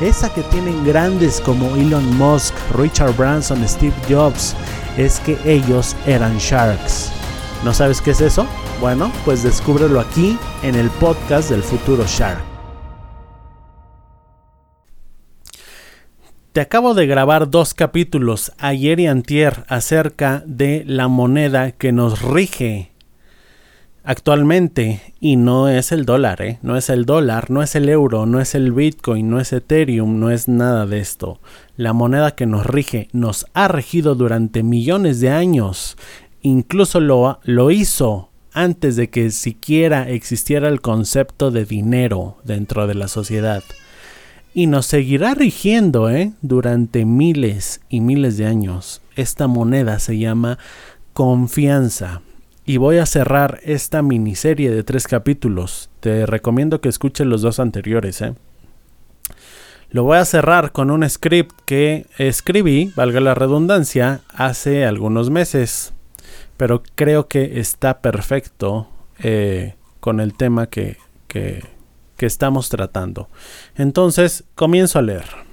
esa que tienen grandes como Elon Musk, Richard Branson, Steve Jobs, es que ellos eran sharks. ¿No sabes qué es eso? Bueno, pues descúbrelo aquí en el podcast del futuro Shark. Te acabo de grabar dos capítulos ayer y antier acerca de la moneda que nos rige actualmente y no es el dólar, ¿eh? no es el dólar, no es el euro, no es el Bitcoin, no es Ethereum, no es nada de esto. La moneda que nos rige nos ha regido durante millones de años, incluso lo, lo hizo antes de que siquiera existiera el concepto de dinero dentro de la sociedad. Y nos seguirá rigiendo ¿eh? durante miles y miles de años. Esta moneda se llama confianza y voy a cerrar esta miniserie de tres capítulos. Te recomiendo que escuches los dos anteriores. ¿eh? Lo voy a cerrar con un script que escribí, valga la redundancia, hace algunos meses. Pero creo que está perfecto eh, con el tema que, que estamos tratando. Entonces, comienzo a leer.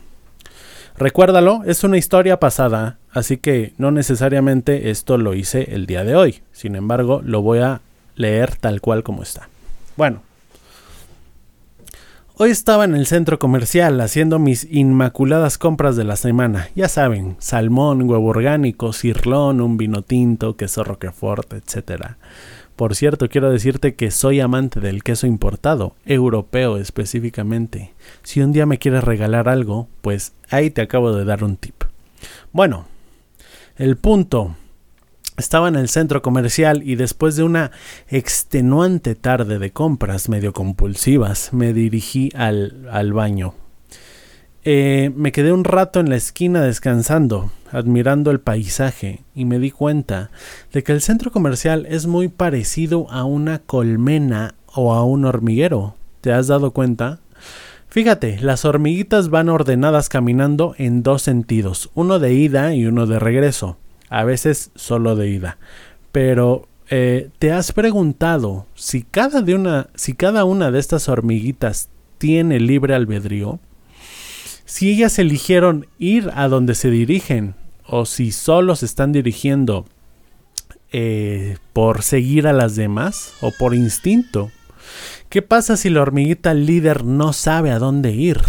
Recuérdalo, es una historia pasada, así que no necesariamente esto lo hice el día de hoy. Sin embargo, lo voy a leer tal cual como está. Bueno, Hoy estaba en el centro comercial haciendo mis inmaculadas compras de la semana. Ya saben, salmón, huevo orgánico, cirlón, un vino tinto, queso roquefort, etc. Por cierto, quiero decirte que soy amante del queso importado, europeo específicamente. Si un día me quieres regalar algo, pues ahí te acabo de dar un tip. Bueno, el punto. Estaba en el centro comercial y después de una extenuante tarde de compras medio compulsivas, me dirigí al, al baño. Eh, me quedé un rato en la esquina descansando, admirando el paisaje, y me di cuenta de que el centro comercial es muy parecido a una colmena o a un hormiguero. ¿Te has dado cuenta? Fíjate, las hormiguitas van ordenadas caminando en dos sentidos, uno de ida y uno de regreso, a veces solo de ida. Pero eh, ¿te has preguntado si cada, de una, si cada una de estas hormiguitas tiene libre albedrío? Si ellas eligieron ir a donde se dirigen o si solo se están dirigiendo eh, por seguir a las demás o por instinto. ¿Qué pasa si la hormiguita líder no sabe a dónde ir?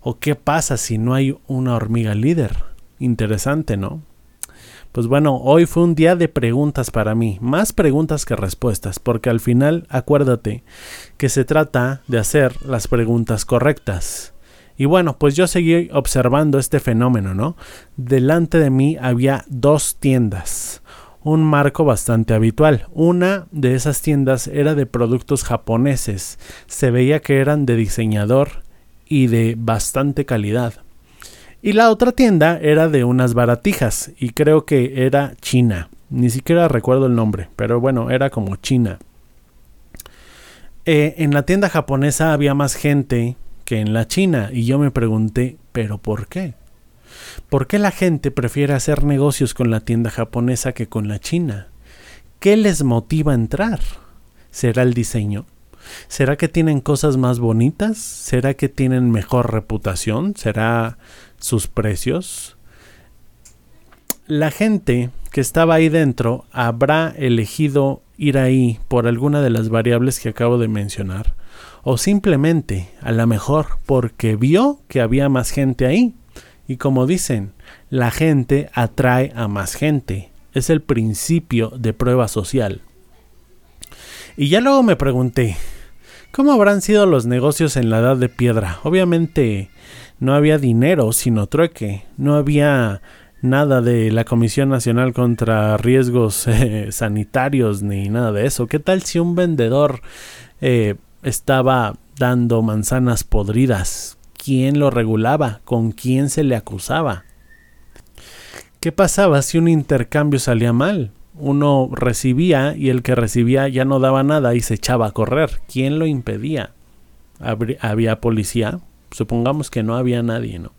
¿O qué pasa si no hay una hormiga líder? Interesante, ¿no? Pues bueno, hoy fue un día de preguntas para mí, más preguntas que respuestas, porque al final acuérdate que se trata de hacer las preguntas correctas. Y bueno, pues yo seguí observando este fenómeno, ¿no? Delante de mí había dos tiendas, un marco bastante habitual. Una de esas tiendas era de productos japoneses, se veía que eran de diseñador y de bastante calidad. Y la otra tienda era de unas baratijas y creo que era china. Ni siquiera recuerdo el nombre, pero bueno, era como china. Eh, en la tienda japonesa había más gente en la China. Y yo me pregunté, ¿pero por qué? ¿Por qué la gente prefiere hacer negocios con la tienda japonesa que con la China? ¿Qué les motiva a entrar? ¿Será el diseño? ¿Será que tienen cosas más bonitas? ¿Será que tienen mejor reputación? ¿Será sus precios? La gente que estaba ahí dentro habrá elegido ir ahí por alguna de las variables que acabo de mencionar o simplemente, a lo mejor, porque vio que había más gente ahí Y como dicen, la gente atrae a más gente. Es el principio de prueba social. Y ya luego me pregunté, ¿cómo habrán sido los negocios en la edad de piedra? Obviamente no había dinero sino trueque, no había nada de la Comisión Nacional contra Riesgos eh, Sanitarios ni nada de eso. ¿Qué tal si un vendedor eh, estaba dando manzanas podridas? ¿Quién lo regulaba? ¿Con quién se le acusaba? ¿Qué pasaba si un intercambio salía mal? Uno recibía y el que recibía ya no daba nada y se echaba a correr. ¿Quién lo impedía? ¿Había policía? Supongamos que no había nadie, ¿no?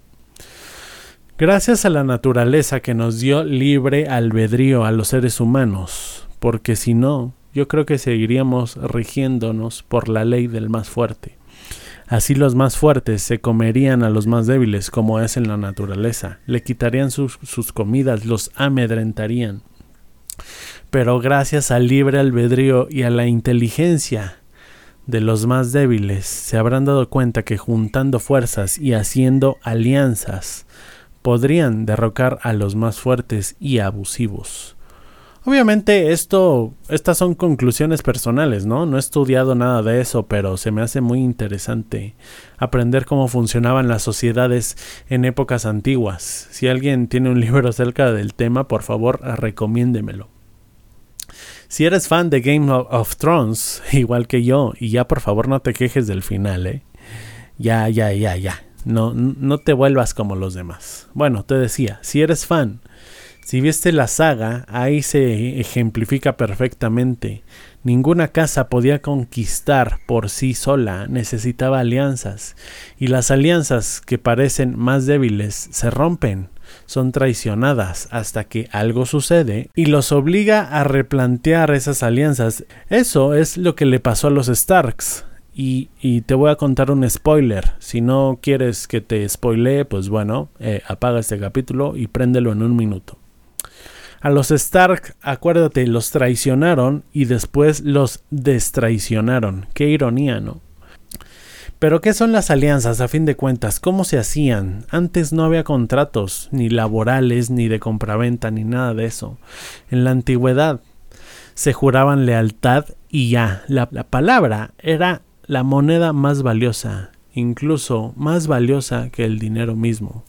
Gracias a la naturaleza que nos dio libre albedrío a los seres humanos, porque si no, yo creo que seguiríamos rigiéndonos por la ley del más fuerte. Así los más fuertes se comerían a los más débiles, como es en la naturaleza, le quitarían sus, sus comidas, los amedrentarían. Pero gracias al libre albedrío y a la inteligencia de los más débiles, se habrán dado cuenta que juntando fuerzas y haciendo alianzas, podrían derrocar a los más fuertes y abusivos. Obviamente esto, estas son conclusiones personales, ¿no? No he estudiado nada de eso, pero se me hace muy interesante aprender cómo funcionaban las sociedades en épocas antiguas. Si alguien tiene un libro acerca del tema, por favor, recomiéndemelo. Si eres fan de Game of Thrones, igual que yo, y ya por favor no te quejes del final, ¿eh? Ya, ya, ya, ya. No, no te vuelvas como los demás. Bueno, te decía, si eres fan, si viste la saga, ahí se ejemplifica perfectamente. Ninguna casa podía conquistar por sí sola, necesitaba alianzas, y las alianzas que parecen más débiles se rompen, son traicionadas hasta que algo sucede y los obliga a replantear esas alianzas. Eso es lo que le pasó a los Starks. Y, te voy a contar un spoiler. Si no quieres que te spoilee, pues bueno, eh, apaga este capítulo y préndelo en un minuto. A los Stark, acuérdate, los traicionaron y después los destraicionaron. Qué ironía, ¿no? Pero ¿qué son las alianzas a fin de cuentas? ¿Cómo se hacían? Antes no había contratos, ni laborales, ni de compraventa, ni nada de eso. En la antigüedad se juraban lealtad y ya. La, la palabra era la moneda más valiosa, incluso más valiosa que el dinero mismo.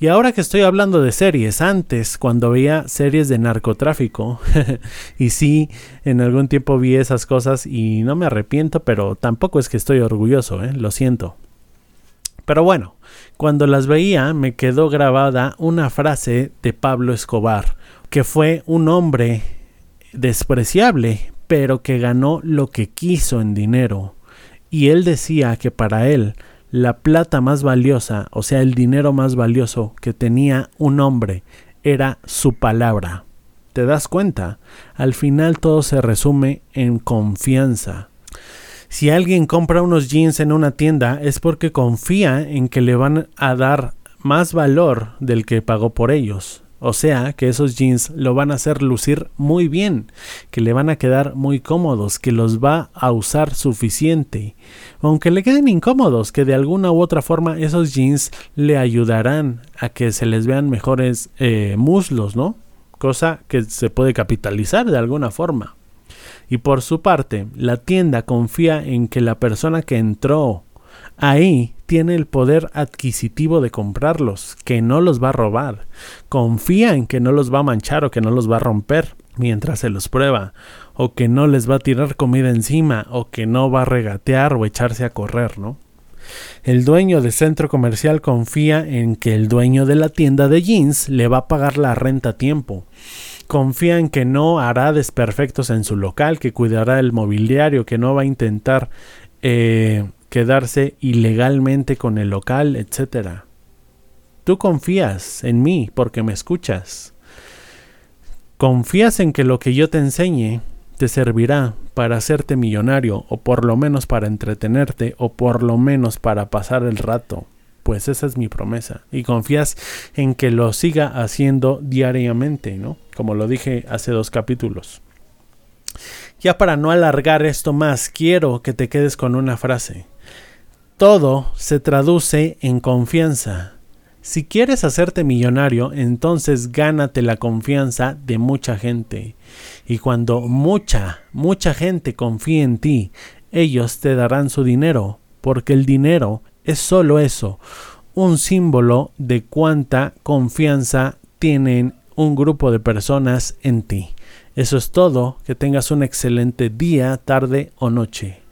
Y ahora que estoy hablando de series, antes cuando veía series de narcotráfico, y sí, en algún tiempo vi esas cosas y no me arrepiento, pero tampoco es que estoy orgulloso, ¿eh? lo siento. Pero bueno, cuando las veía me quedó grabada una frase de Pablo Escobar, que fue un hombre despreciable, pero que ganó lo que quiso en dinero y él decía que para él la plata más valiosa, o sea, el dinero más valioso que tenía un hombre, era su palabra. ¿Te das cuenta? Al final todo se resume en confianza. Si alguien compra unos jeans en una tienda es porque confía en que le van a dar más valor del que pagó por ellos. O sea que esos jeans lo van a hacer lucir muy bien, que le van a quedar muy cómodos, que los va a usar suficiente. Aunque le queden incómodos, que de alguna u otra forma esos jeans le ayudarán a que se les vean mejores eh, muslos, ¿no? Cosa que se puede capitalizar de alguna forma. Y por su parte, la tienda confía en que la persona que entró ahí tiene el poder adquisitivo de comprarlos, que no los va a robar. Confía en que no los va a manchar o que no los va a romper mientras se los prueba, o que no les va a tirar comida encima, o que no va a regatear o echarse a correr, ¿no? El dueño del centro comercial confía en que el dueño de la tienda de jeans le va a pagar la renta a tiempo. Confía en que no hará desperfectos en su local, que cuidará el mobiliario, que no va a intentar eh, quedarse ilegalmente con el local, etc. Tú confías en mí porque me escuchas. Confías en que lo que yo te enseñe te servirá para hacerte millonario o por lo menos para entretenerte o por lo menos para pasar el rato. Pues esa es mi promesa. Y confías en que lo siga haciendo diariamente, ¿no? Como lo dije hace dos capítulos. Ya para no alargar esto más, quiero que te quedes con una frase. Todo se traduce en confianza. Si quieres hacerte millonario, entonces gánate la confianza de mucha gente. Y cuando mucha, mucha gente confíe en ti, ellos te darán su dinero, porque el dinero es solo eso, un símbolo de cuánta confianza tienen un grupo de personas en ti. Eso es todo, que tengas un excelente día, tarde o noche.